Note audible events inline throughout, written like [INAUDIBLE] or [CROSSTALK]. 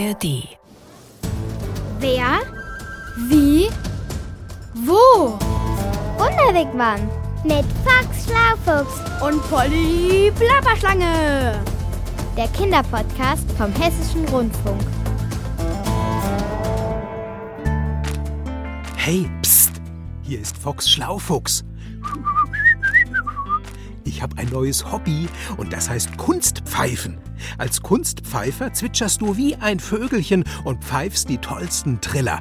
ARD. Wer? Wie? Wo? Wunderwegmann mit Fox Schlaufuchs Und Polly Plapperschlange. der Kinderpodcast vom Hessischen Rundfunk. Hey, psst! Hier ist Fox Schlaufuchs. Ich habe ein neues Hobby und das heißt Kunstpfeifen. Als Kunstpfeifer zwitscherst du wie ein Vögelchen und pfeifst die tollsten Triller.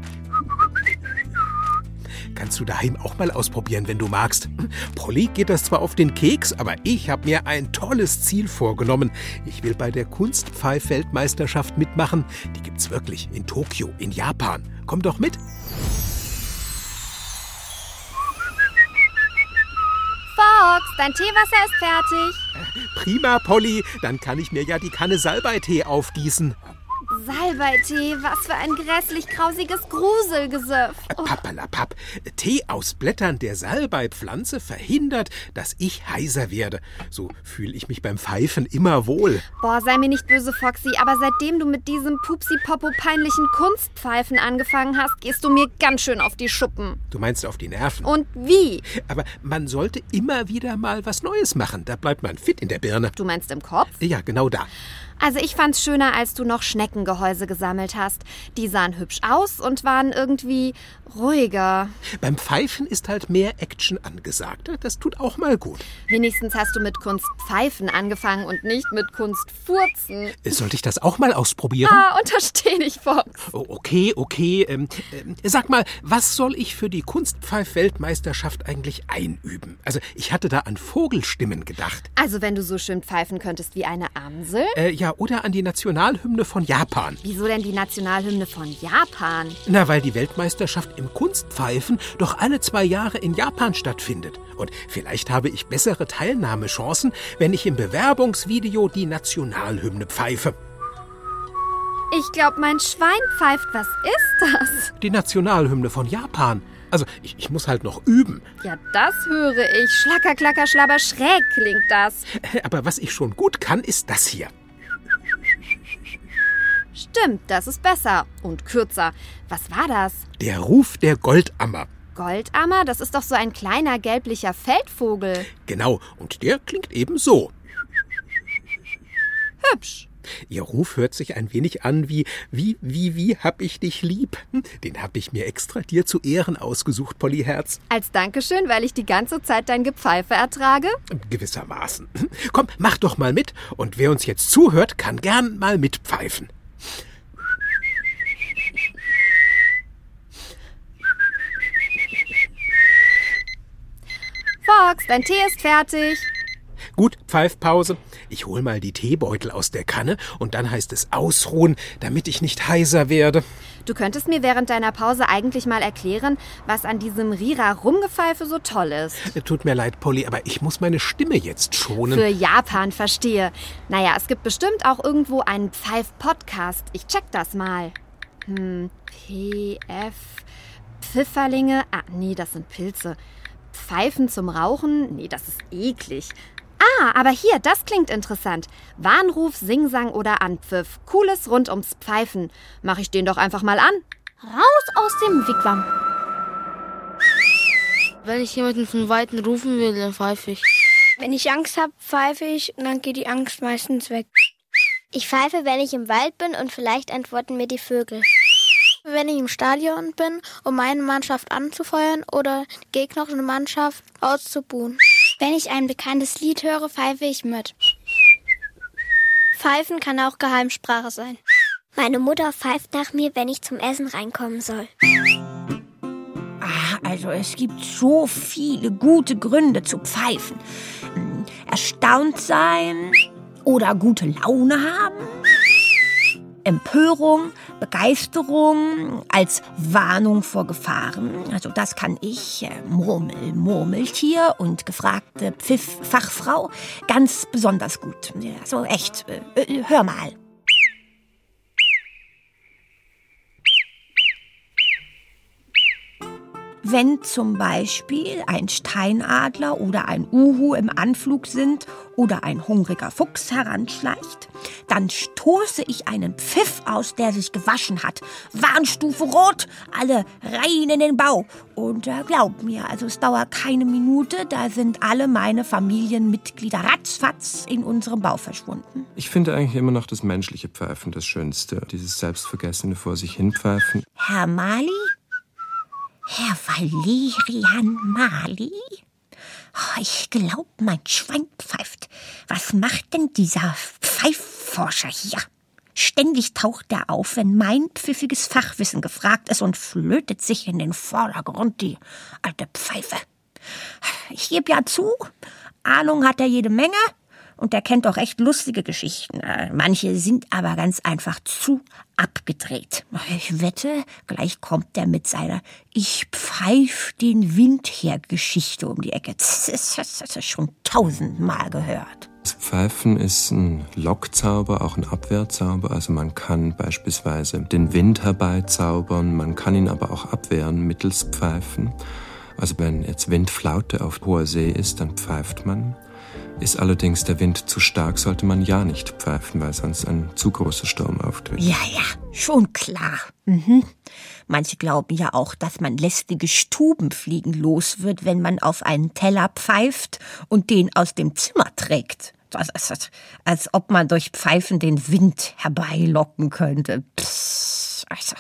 Kannst du daheim auch mal ausprobieren, wenn du magst. Polly geht das zwar auf den Keks, aber ich habe mir ein tolles Ziel vorgenommen. Ich will bei der Kunstpfeif-Weltmeisterschaft mitmachen. Die gibt's wirklich in Tokio, in Japan. Komm doch mit. Fox, dein Teewasser ist fertig. Prima, Polly. Dann kann ich mir ja die Kanne Salbeitee aufgießen. Salbeitee, was für ein grässlich grausiges Gruselgesöff. Oh, Pappalapapp. Tee aus Blättern der Salbeipflanze verhindert, dass ich heiser werde. So fühle ich mich beim Pfeifen immer wohl. boah, sei mir nicht böse, Foxy, aber seitdem du mit diesem pupsi-popo-peinlichen Kunstpfeifen angefangen hast, gehst du mir ganz schön auf die Schuppen. Du meinst auf die Nerven. Und wie? Aber man sollte immer wieder mal was Neues machen. Da bleibt man fit in der Birne. Du meinst im Kopf? Ja, genau da. Also ich fand's schöner, als du noch Schneckengehäuse gesammelt hast. Die sahen hübsch aus und waren irgendwie ruhiger. Beim Pfeifen ist halt mehr Action angesagt. Das tut auch mal gut. Wenigstens hast du mit Kunstpfeifen angefangen und nicht mit Kunstfurzen. Sollte ich das auch mal ausprobieren? Ah, untersteh dich, Fox. Oh, okay, okay. Ähm, ähm, sag mal, was soll ich für die Kunstpfeif-Weltmeisterschaft eigentlich einüben? Also, ich hatte da an Vogelstimmen gedacht. Also wenn du so schön pfeifen könntest wie eine Amsel? Äh, ja, oder an die Nationalhymne von Japan. Wieso denn die Nationalhymne von Japan? Na, weil die Weltmeisterschaft im Kunstpfeifen doch alle zwei Jahre in Japan stattfindet. Und vielleicht habe ich bessere Teilnahmechancen, wenn ich im Bewerbungsvideo die Nationalhymne pfeife. Ich glaube, mein Schwein pfeift. Was ist das? Die Nationalhymne von Japan. Also, ich, ich muss halt noch üben. Ja, das höre ich. Schlacker, klacker, schlabber, schräg klingt das. Aber was ich schon gut kann, ist das hier. Stimmt, das ist besser. Und kürzer. Was war das? Der Ruf der Goldammer. Goldammer? Das ist doch so ein kleiner gelblicher Feldvogel. Genau, und der klingt eben so. Hübsch. Ihr Ruf hört sich ein wenig an wie wie wie wie hab ich dich lieb. Hm, Den hab ich mir extra dir zu Ehren ausgesucht, Polly Herz. Als Dankeschön, weil ich die ganze Zeit dein Gepfeife ertrage? Gewissermaßen. Hm, Komm, mach doch mal mit und wer uns jetzt zuhört, kann gern mal mitpfeifen. Fox, dein Tee ist fertig. Gut, Pfeifpause. Ich hol mal die Teebeutel aus der Kanne und dann heißt es ausruhen, damit ich nicht heiser werde. Du könntest mir während deiner Pause eigentlich mal erklären, was an diesem Rira-Rumgepfeife so toll ist. Tut mir leid, Polly, aber ich muss meine Stimme jetzt schonen. Für Japan, verstehe. Naja, es gibt bestimmt auch irgendwo einen Pfeif-Podcast. Ich check das mal. Hm, PF. Pfifferlinge. Ah, nee, das sind Pilze. Pfeifen zum Rauchen? Nee, das ist eklig. Ah, aber hier, das klingt interessant. Warnruf, Singsang oder Anpfiff. Cooles rund ums Pfeifen. Mach ich den doch einfach mal an. Raus aus dem Wigwam. Wenn ich jemanden von Weitem rufen will, dann pfeife ich. Wenn ich Angst habe, pfeife ich und dann geht die Angst meistens weg. Ich pfeife, wenn ich im Wald bin und vielleicht antworten mir die Vögel. Wenn ich im Stadion bin, um meine Mannschaft anzufeuern oder die gegnerische Mannschaft auszubuhen. Wenn ich ein bekanntes Lied höre, pfeife ich mit. Pfeifen kann auch Geheimsprache sein. Meine Mutter pfeift nach mir, wenn ich zum Essen reinkommen soll. Ah, also es gibt so viele gute Gründe zu pfeifen. Hm, Erstaunt sein oder gute Laune haben. Empörung, Begeisterung als Warnung vor Gefahren. Also das kann ich, äh, Murmel, Murmeltier und gefragte Pfiff-Fachfrau ganz besonders gut. Also echt, äh, äh, hör mal. Wenn zum Beispiel ein Steinadler oder ein Uhu im Anflug sind oder ein hungriger Fuchs heranschleicht, dann stoße ich einen Pfiff aus, der sich gewaschen hat. Warnstufe rot, alle rein in den Bau. Und äh, glaub mir, also es dauert keine Minute, da sind alle meine Familienmitglieder ratzfatz in unserem Bau verschwunden. Ich finde eigentlich immer noch das menschliche Pfeifen das Schönste. Dieses selbstvergessene vor sich hinpfeifen. Herr Mali? Herr Valerian Mali? Oh, ich glaub, mein Schwein pfeift. Was macht denn dieser Pfeifforscher hier? Ständig taucht er auf, wenn mein pfiffiges Fachwissen gefragt ist und flötet sich in den Vordergrund, die alte Pfeife. Ich gebe ja zu, Ahnung hat er jede Menge, und er kennt auch echt lustige Geschichten. Äh, manche sind aber ganz einfach zu abgedreht. Ich wette, gleich kommt er mit seiner Ich pfeif den Wind her Geschichte um die Ecke. Das das ist schon tausendmal gehört. Das Pfeifen ist ein Lockzauber, auch ein Abwehrzauber. Also man kann beispielsweise den Wind herbeizaubern, man kann ihn aber auch abwehren mittels Pfeifen. Also wenn jetzt Windflaute auf hoher See ist, dann pfeift man. Ist allerdings der Wind zu stark, sollte man ja nicht pfeifen, weil sonst ein zu großer Sturm auftritt. Ja, ja, schon klar. Mhm. Manche glauben ja auch, dass man lästige Stubenfliegen los wird, wenn man auf einen Teller pfeift und den aus dem Zimmer trägt. Als ob man durch Pfeifen den Wind herbeilocken könnte. Psst, also,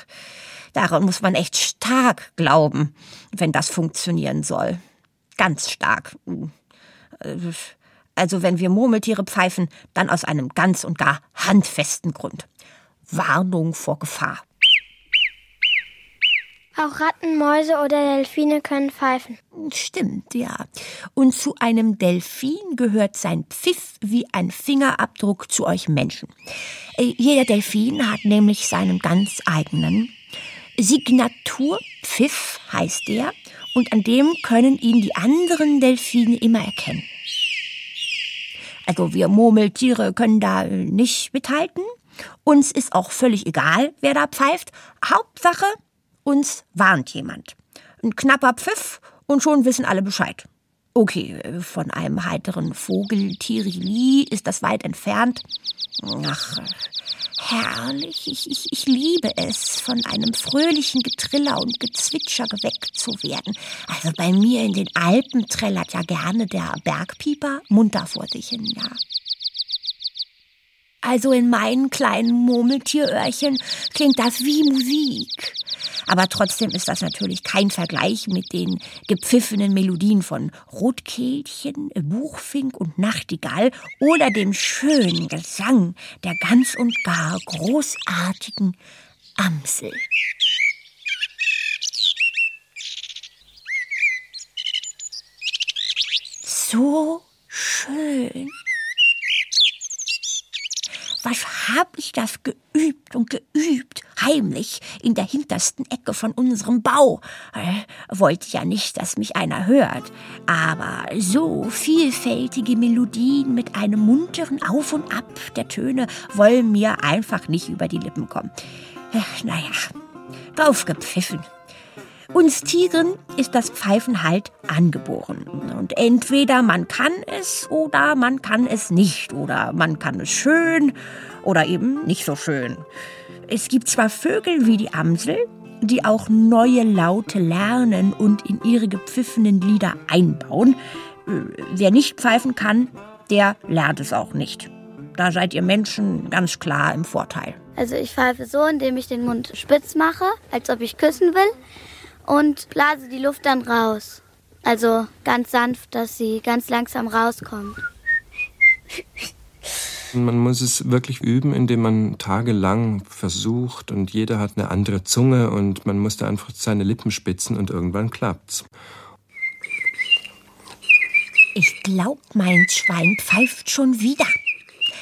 daran muss man echt stark glauben, wenn das funktionieren soll. Ganz stark. Also wenn wir Murmeltiere pfeifen, dann aus einem ganz und gar handfesten Grund. Warnung vor Gefahr. Auch Ratten, Mäuse oder Delfine können pfeifen. Stimmt, ja. Und zu einem Delfin gehört sein Pfiff wie ein Fingerabdruck zu euch Menschen. Äh, jeder Delfin hat nämlich seinen ganz eigenen Signaturpfiff, heißt der, und an dem können ihn die anderen Delfine immer erkennen. Also wir Murmeltiere können da nicht mithalten. Uns ist auch völlig egal, wer da pfeift. Hauptsache, uns warnt jemand. Ein knapper Pfiff und schon wissen alle Bescheid. Okay, von einem heiteren Vogel Tirili ist das weit entfernt. Ach, herrlich. Ich, ich, ich liebe es, von einem fröhlichen Getriller und Gezwitscher geweckt zu werden. Also bei mir in den Alpen trällert ja gerne der Bergpieper munter vor sich hin, ja. Also in meinen kleinen Murmeltieröhrchen klingt das wie Musik. Aber trotzdem ist das natürlich kein Vergleich mit den gepfiffenen Melodien von Rotkehlchen, Buchfink und Nachtigall oder dem schönen Gesang der ganz und gar großartigen Amsel. So schön was hab ich das geübt und geübt, heimlich in der hintersten Ecke von unserem Bau. Wollte ja nicht, dass mich einer hört, aber so vielfältige Melodien mit einem munteren Auf und Ab der Töne wollen mir einfach nicht über die Lippen kommen. Äh, naja, draufgepfiffen. Uns Tieren ist das Pfeifen halt angeboren. Und entweder man kann es oder man kann es nicht. Oder man kann es schön oder eben nicht so schön. Es gibt zwar Vögel wie die Amsel, die auch neue Laute lernen und in ihre gepfiffenen Lieder einbauen. Wer nicht pfeifen kann, der lernt es auch nicht. Da seid ihr Menschen ganz klar im Vorteil. Also ich pfeife so, indem ich den Mund spitz mache, als ob ich küssen will und blase die Luft dann raus. Also ganz sanft, dass sie ganz langsam rauskommt. Man muss es wirklich üben, indem man tagelang versucht und jeder hat eine andere Zunge und man muss da einfach seine Lippen spitzen und irgendwann klappt's. Ich glaub, mein Schwein pfeift schon wieder.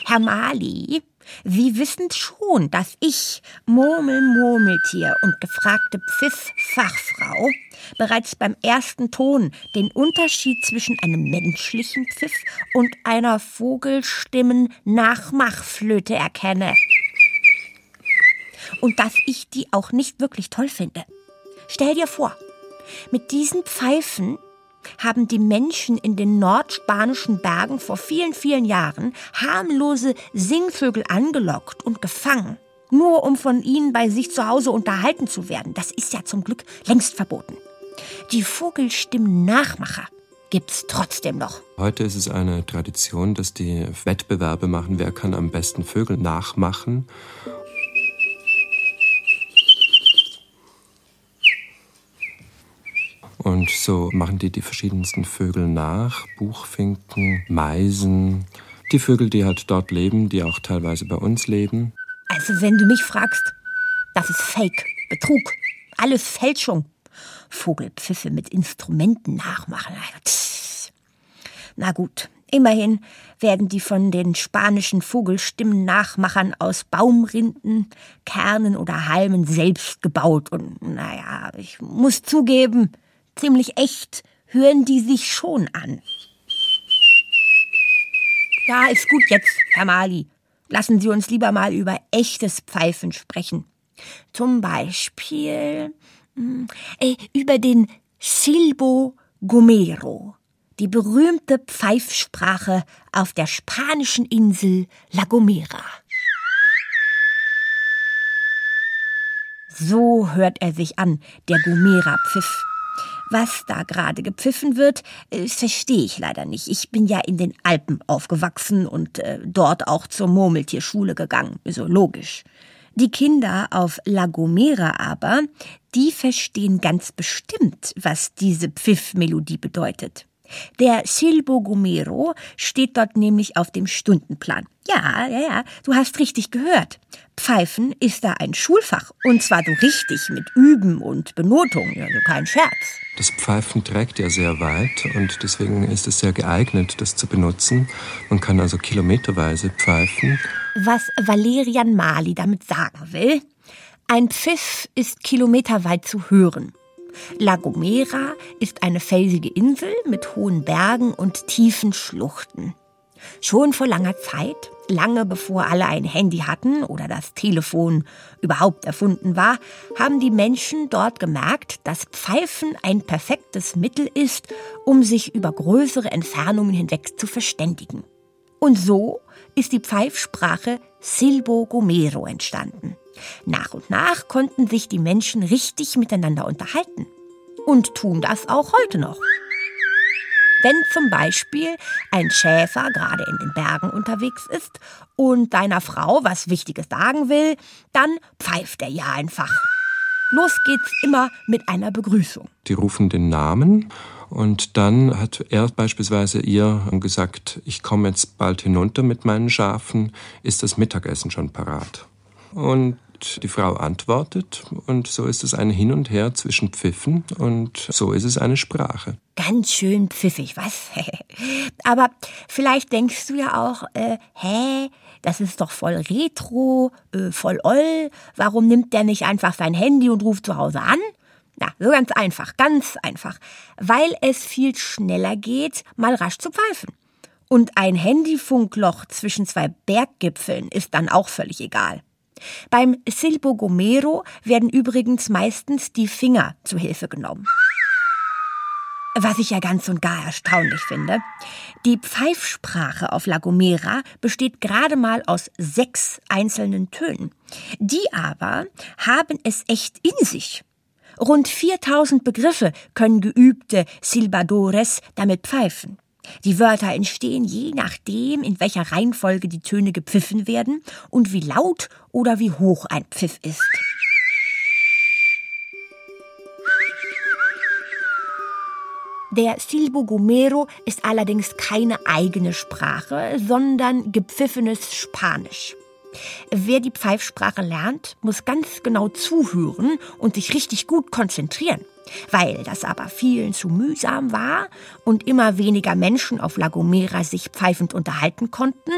Herr Mali, Sie wissen schon, dass ich, Murmel Murmeltier und gefragte Pfiff-Fachfrau, bereits beim ersten Ton den Unterschied zwischen einem menschlichen Pfiff und einer Vogelstimmen-Nachmachflöte erkenne. Und dass ich die auch nicht wirklich toll finde. Stell dir vor, Mit diesen Pfeifen haben die Menschen in den nordspanischen Bergen vor vielen, vielen Jahren harmlose Singvögel angelockt und gefangen, nur um von ihnen bei sich zu Hause unterhalten zu werden. Das ist ja zum Glück längst verboten. Die Vogelstimmen-Nachmacher gibt's trotzdem noch. Heute ist es eine Tradition, dass die Wettbewerbe machen, wer kann am besten Vögel nachmachen. Und so machen die die verschiedensten Vögel nach, Buchfinken, Meisen, die Vögel, die halt dort leben, die auch teilweise bei uns leben. Also wenn du mich fragst, das ist Fake, Betrug, alles Fälschung. Vogelpfiffe mit Instrumenten nachmachen. Na gut, immerhin werden die von den spanischen Vogelstimmen-Nachmachern aus Baumrinden, Kernen oder Halmen selbst gebaut. Und naja, ich muss zugeben, ziemlich echt hören die sich schon an. Ja, ist gut jetzt, Herr Mali. Lassen Sie uns lieber mal über echtes Pfeifen sprechen. Zum Beispiel äh, über den Silbo Gomero, die berühmte Pfeifsprache auf der spanischen Insel La Gomera. So hört er sich an, der Gomera-Pfiff. Was da gerade gepfiffen wird, äh, verstehe ich leider nicht. Ich bin ja in den Alpen aufgewachsen und äh, dort auch zur Murmeltierschule gegangen. So logisch. Die Kinder auf La Gomera aber, die verstehen ganz bestimmt, was diese Pfiffmelodie bedeutet. Der Silbo Gomero steht dort nämlich auf dem Stundenplan. Ja, ja, ja, du hast richtig gehört. Pfeifen ist da ein Schulfach. Und zwar so richtig mit Üben und Benotung, also kein Scherz. Das Pfeifen trägt ja sehr weit und deswegen ist es sehr geeignet, das zu benutzen. Man kann also kilometerweise pfeifen. Was Valerian Mali damit sagen will, ein Pfiff ist kilometerweit zu hören. La Gomera ist eine felsige Insel mit hohen Bergen und tiefen Schluchten. Schon vor langer Zeit, lange bevor alle ein Handy hatten oder das Telefon überhaupt erfunden war, haben die Menschen dort gemerkt, dass Pfeifen ein perfektes Mittel ist, um sich über größere Entfernungen hinweg zu verständigen. Und so ist die Pfeifsprache Silbo Gomero entstanden. Nach und nach konnten sich die Menschen richtig miteinander unterhalten. Und tun das auch heute noch. Wenn zum Beispiel ein Schäfer gerade in den Bergen unterwegs ist und deiner Frau was Wichtiges sagen will, dann pfeift er ja einfach. Los geht's immer mit einer Begrüßung. Die rufen den Namen und dann hat er beispielsweise ihr gesagt, ich komme jetzt bald hinunter mit meinen Schafen, ist das Mittagessen schon parat? Und die Frau antwortet und so ist es ein Hin und Her zwischen Pfiffen und so ist es eine Sprache. Ganz schön pfiffig, was? [LAUGHS] Aber vielleicht denkst du ja auch, äh, hä, das ist doch voll retro, äh, voll oll. Warum nimmt der nicht einfach sein Handy und ruft zu Hause an? Na, so ganz einfach, ganz einfach. Weil es viel schneller geht, mal rasch zu pfeifen. Und ein Handyfunkloch zwischen zwei Berggipfeln ist dann auch völlig egal. Beim Silbo Gomero werden übrigens meistens die Finger zu Hilfe genommen. Was ich ja ganz und gar erstaunlich finde. Die Pfeifsprache auf La Gomera besteht gerade mal aus sechs einzelnen Tönen. Die aber haben es echt in sich. Rund 4000 Begriffe können geübte Silbadores damit pfeifen. Die Wörter entstehen je nachdem, in welcher Reihenfolge die Töne gepfiffen werden und wie laut oder wie hoch ein Pfiff ist. Der Silbo Gomero ist allerdings keine eigene Sprache, sondern gepfiffenes Spanisch. Wer die Pfeifsprache lernt, muss ganz genau zuhören und sich richtig gut konzentrieren. Weil das aber vielen zu mühsam war und immer weniger Menschen auf La Gomera sich pfeifend unterhalten konnten,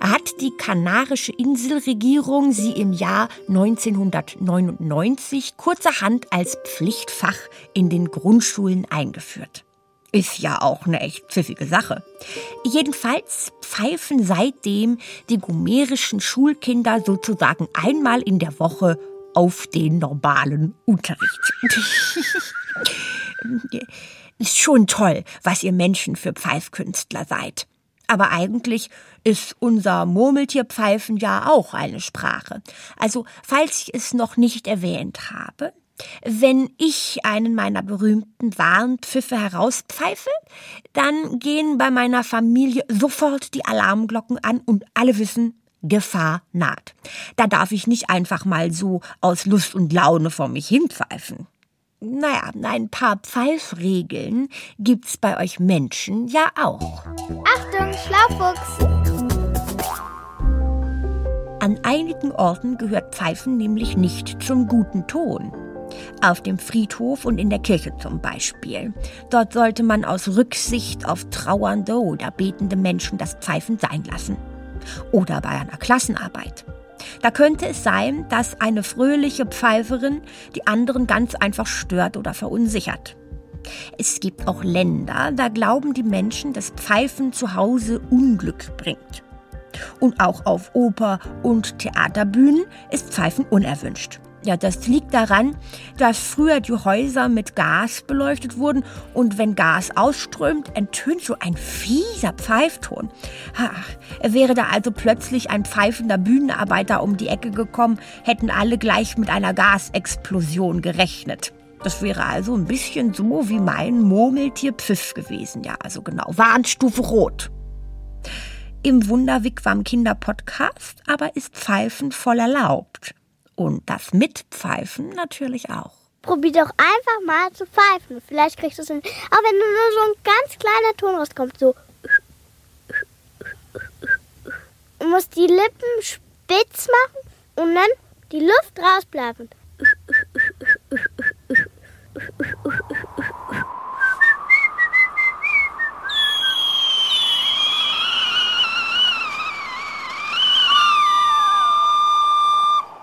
hat die kanarische Inselregierung sie im Jahr 1999 kurzerhand als Pflichtfach in den Grundschulen eingeführt. Ist ja auch eine echt pfiffige Sache. Jedenfalls pfeifen seitdem die gomerischen Schulkinder sozusagen einmal in der Woche auf den normalen Unterricht. [LAUGHS] Ist schon toll, was ihr Menschen für Pfeifkünstler seid. Aber eigentlich ist unser Murmeltierpfeifen ja auch eine Sprache. Also, falls ich es noch nicht erwähnt habe, wenn ich einen meiner berühmten Warnpfiffe herauspfeife, dann gehen bei meiner Familie sofort die Alarmglocken an und alle wissen, Gefahr naht. Da darf ich nicht einfach mal so aus Lust und Laune vor mich hinpfeifen. Naja, ein paar Pfeifregeln gibt's bei euch Menschen ja auch. Achtung, Schlaufuchs! An einigen Orten gehört Pfeifen nämlich nicht zum guten Ton. Auf dem Friedhof und in der Kirche zum Beispiel. Dort sollte man aus Rücksicht auf trauernde oder betende Menschen das Pfeifen sein lassen. Oder bei einer Klassenarbeit. Da könnte es sein, dass eine fröhliche Pfeiferin die anderen ganz einfach stört oder verunsichert. Es gibt auch Länder, da glauben die Menschen, dass Pfeifen zu Hause Unglück bringt. Und auch auf Oper- und Theaterbühnen ist Pfeifen unerwünscht. Ja, das liegt daran, dass früher die Häuser mit Gas beleuchtet wurden und wenn Gas ausströmt, entönt so ein fieser Pfeifton. Ha, wäre da also plötzlich ein pfeifender Bühnenarbeiter um die Ecke gekommen, hätten alle gleich mit einer Gasexplosion gerechnet. Das wäre also ein bisschen so wie mein Murmeltier-Pfiff gewesen. Ja, also genau. Warnstufe Rot. Im Wunderwigwam Kinderpodcast aber ist Pfeifen voll erlaubt. Und das Mitpfeifen natürlich auch. Probier doch einfach mal zu pfeifen. Vielleicht kriegst du es hin. Auch wenn nur so ein ganz kleiner Ton rauskommt, so. Du musst die Lippen spitz machen und dann die Luft rausbleiben.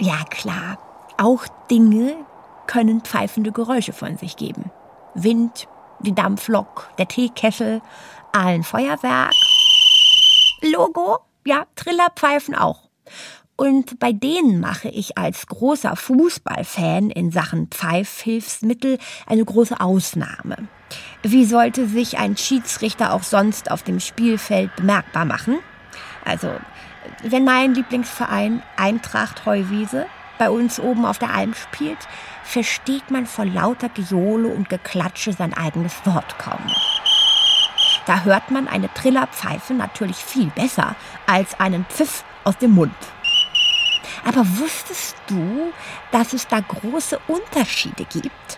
Ja klar, auch Dinge können pfeifende Geräusche von sich geben. Wind, die Dampflok, der Teekessel, ein Feuerwerk. Logo, ja, Triller pfeifen auch. Und bei denen mache ich als großer Fußballfan in Sachen Pfeifhilfsmittel eine große Ausnahme. Wie sollte sich ein Schiedsrichter auch sonst auf dem Spielfeld bemerkbar machen? Also, wenn mein Lieblingsverein Eintracht Heuwiese bei uns oben auf der Alm spielt, versteht man vor lauter Gejohle und Geklatsche sein eigenes Wort kaum noch. Da hört man eine Trillerpfeife natürlich viel besser als einen Pfiff aus dem Mund. Aber wusstest du, dass es da große Unterschiede gibt?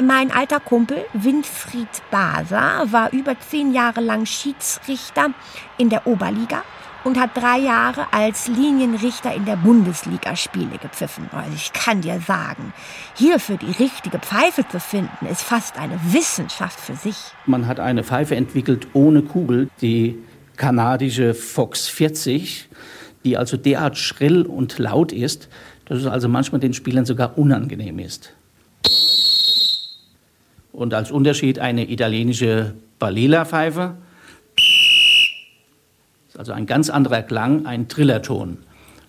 Mein alter Kumpel Winfried Baser war über zehn Jahre lang Schiedsrichter in der Oberliga und hat drei Jahre als Linienrichter in der Bundesliga Spiele gepfiffen. Also ich kann dir sagen, hierfür die richtige Pfeife zu finden, ist fast eine Wissenschaft für sich. Man hat eine Pfeife entwickelt ohne Kugel, die kanadische Fox 40, die also derart schrill und laut ist, dass es also manchmal den Spielern sogar unangenehm ist. Und als Unterschied eine italienische Balela-Pfeife, also ein ganz anderer Klang, ein Trillerton.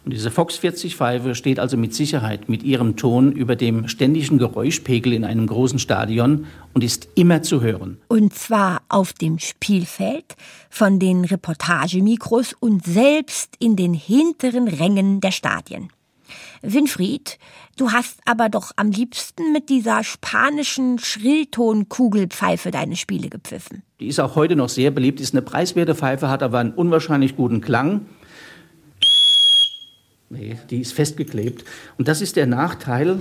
Und diese Fox 40 Pfeife steht also mit Sicherheit mit ihrem Ton über dem ständigen Geräuschpegel in einem großen Stadion und ist immer zu hören. Und zwar auf dem Spielfeld, von den Reportagemikros und selbst in den hinteren Rängen der Stadien. Winfried, du hast aber doch am liebsten mit dieser spanischen Schrilltonkugelpfeife deine Spiele gepfiffen. Die ist auch heute noch sehr beliebt, ist eine preiswerte Pfeife, hat aber einen unwahrscheinlich guten Klang. Nee, die ist festgeklebt. Und das ist der Nachteil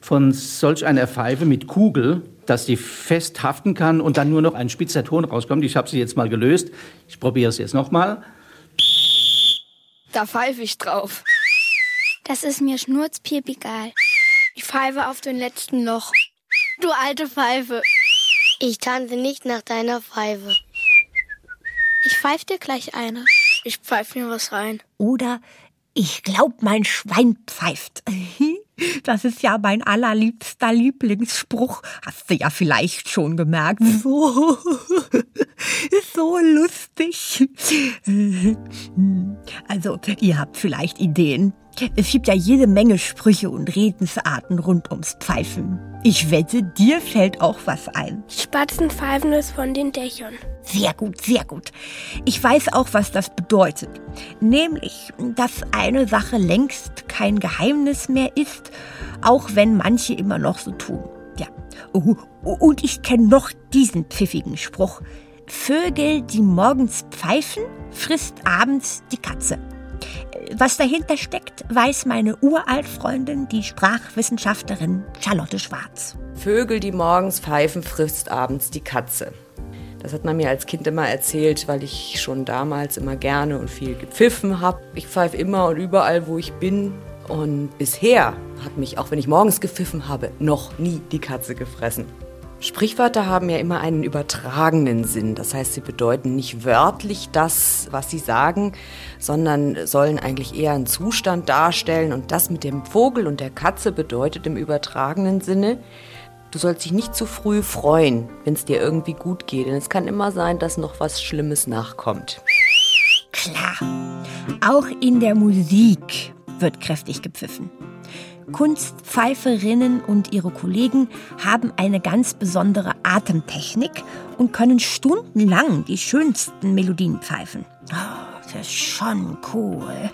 von solch einer Pfeife mit Kugel, dass die fest haften kann und dann nur noch ein spitzer Ton rauskommt. Ich habe sie jetzt mal gelöst. Ich probiere es jetzt nochmal. Da pfeife ich drauf. Das ist mir schnurzpiep egal. Ich pfeife auf den letzten Loch. Du alte Pfeife. Ich tanze nicht nach deiner Pfeife. Ich pfeife dir gleich eine. Ich pfeife mir was rein. Oder ich glaub, mein Schwein pfeift. [LAUGHS] Das ist ja mein allerliebster Lieblingsspruch. Hast du ja vielleicht schon gemerkt. [LAUGHS] So. so lustig. [LAUGHS] Also, ihr habt vielleicht Ideen. Es gibt ja jede Menge Sprüche und Redensarten rund ums Pfeifen. Ich wette, dir fällt auch was ein. Spatzen pfeifen es von den Dächern. Sehr gut, sehr gut. Ich weiß auch, was das bedeutet. Nämlich, dass eine Sache längst kein Geheimnis mehr ist, auch wenn manche immer noch so tun. Ja. Und ich kenne noch diesen pfiffigen Spruch. Vögel, die morgens pfeifen, frisst abends die Katze. Was dahinter steckt, weiß meine Uraltfreundin, die Sprachwissenschaftlerin Charlotte Schwarz. Vögel, die morgens pfeifen, frisst abends die Katze. Das hat man mir als Kind immer erzählt, weil ich schon damals immer gerne und viel gepfiffen habe. Ich pfeife immer und überall, wo ich bin. Und bisher hat mich, auch wenn ich morgens gepfiffen habe, noch nie die Katze gefressen. Sprichwörter haben ja immer einen übertragenen Sinn. Das heißt, sie bedeuten nicht wörtlich das, was sie sagen, sondern sollen eigentlich eher einen Zustand darstellen. Und das mit dem Vogel und der Katze bedeutet im übertragenen Sinne, du sollst dich nicht zu früh freuen, wenn es dir irgendwie gut geht. Denn es kann immer sein, dass noch was Schlimmes nachkommt. Klar. Auch in der Musik wird kräftig gepfiffen. Kunstpfeiferinnen und ihre Kollegen haben eine ganz besondere Atemtechnik und können stundenlang die schönsten Melodien pfeifen. Oh, das ist schon cool.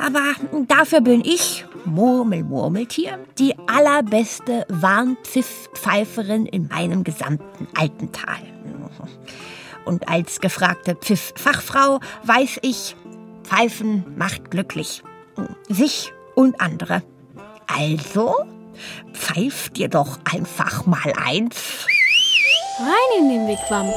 Aber dafür bin ich, Murmel Murmeltier, die allerbeste Warnpfiffpfeiferin in meinem gesamten Alpental. Und als gefragte Pfifffachfrau weiß ich, Pfeifen macht glücklich. Sich und andere. Also, pfeift dir doch einfach mal eins. Rein in den Wigwam.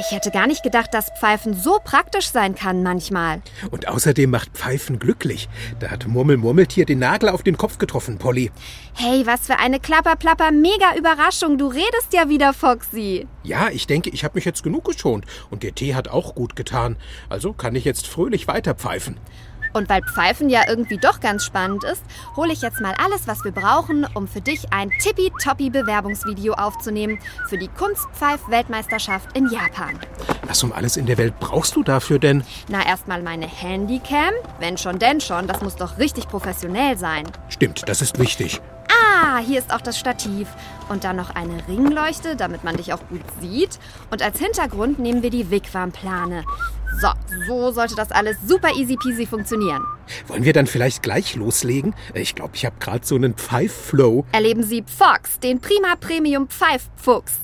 Ich hätte gar nicht gedacht, dass Pfeifen so praktisch sein kann manchmal. Und außerdem macht Pfeifen glücklich. Da hat Murmel Murmeltier den Nagel auf den Kopf getroffen, Polly. Hey, was für eine klapper-plapper mega Überraschung. Du redest ja wieder, Foxy. Ja, ich denke, ich habe mich jetzt genug geschont. Und der Tee hat auch gut getan. Also kann ich jetzt fröhlich weiter pfeifen. Und weil Pfeifen ja irgendwie doch ganz spannend ist, hole ich jetzt mal alles, was wir brauchen, um für dich ein tippitoppi Bewerbungsvideo aufzunehmen für die Kunstpfeif-Weltmeisterschaft in Japan. Was um alles in der Welt brauchst du dafür denn? Na, erstmal meine Handycam. Wenn schon, denn schon. Das muss doch richtig professionell sein. Stimmt, das ist wichtig. Ah, hier ist auch das Stativ. Und dann noch eine Ringleuchte, damit man dich auch gut sieht. Und als Hintergrund nehmen wir die Wigwam-Plane. So, so sollte das alles super easy peasy funktionieren. Wollen wir dann vielleicht gleich loslegen? Ich glaube, ich habe gerade so einen Pfeiff-Flow. Erleben Sie Fox, den Prima Premium Pfeiffuchs.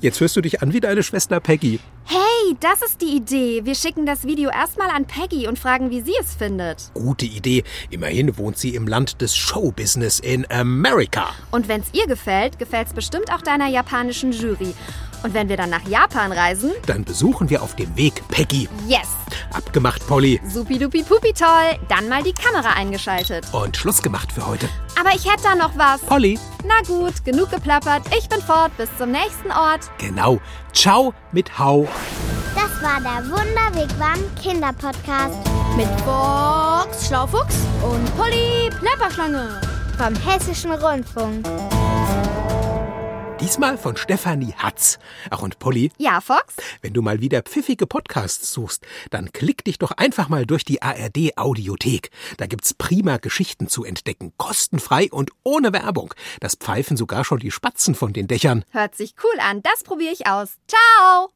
Jetzt hörst du dich an wie deine Schwester Peggy. Hey, das ist die Idee. Wir schicken das Video erstmal an Peggy und fragen, wie sie es findet. Gute Idee. Immerhin wohnt sie im Land des Showbusiness in Amerika. Und wenn es ihr gefällt, gefällt es bestimmt auch deiner japanischen Jury. Und wenn wir dann nach Japan reisen, Dann besuchen wir auf dem Weg Peggy. yes, Abgemacht, Polly. supidupi pupi toll, dann mal die Kamera eingeschaltet. Und Schluss gemacht für heute. Aber ich hätte da noch was. Polly. Na gut, genug geplappert. Ich bin fort. Bis zum nächsten Ort. Genau. Ciao mit Hau. Das war der Wunderwegwam Kinderpodcast Mit Fox, Schlaufuchs und Polly, Plapperschlange. vom Hessischen Rundfunk. Diesmal von Stefanie Hatz. Ach und Polly, Ja, Fox? wenn du mal wieder pfiffige Podcasts suchst, dann klick dich doch einfach mal durch die ARD Audiothek. Da gibt's prima Geschichten zu entdecken, kostenfrei und ohne Werbung. Das pfeifen sogar schon die Spatzen von den Dächern. Hört sich cool an. Das probiere ich aus. Ciao.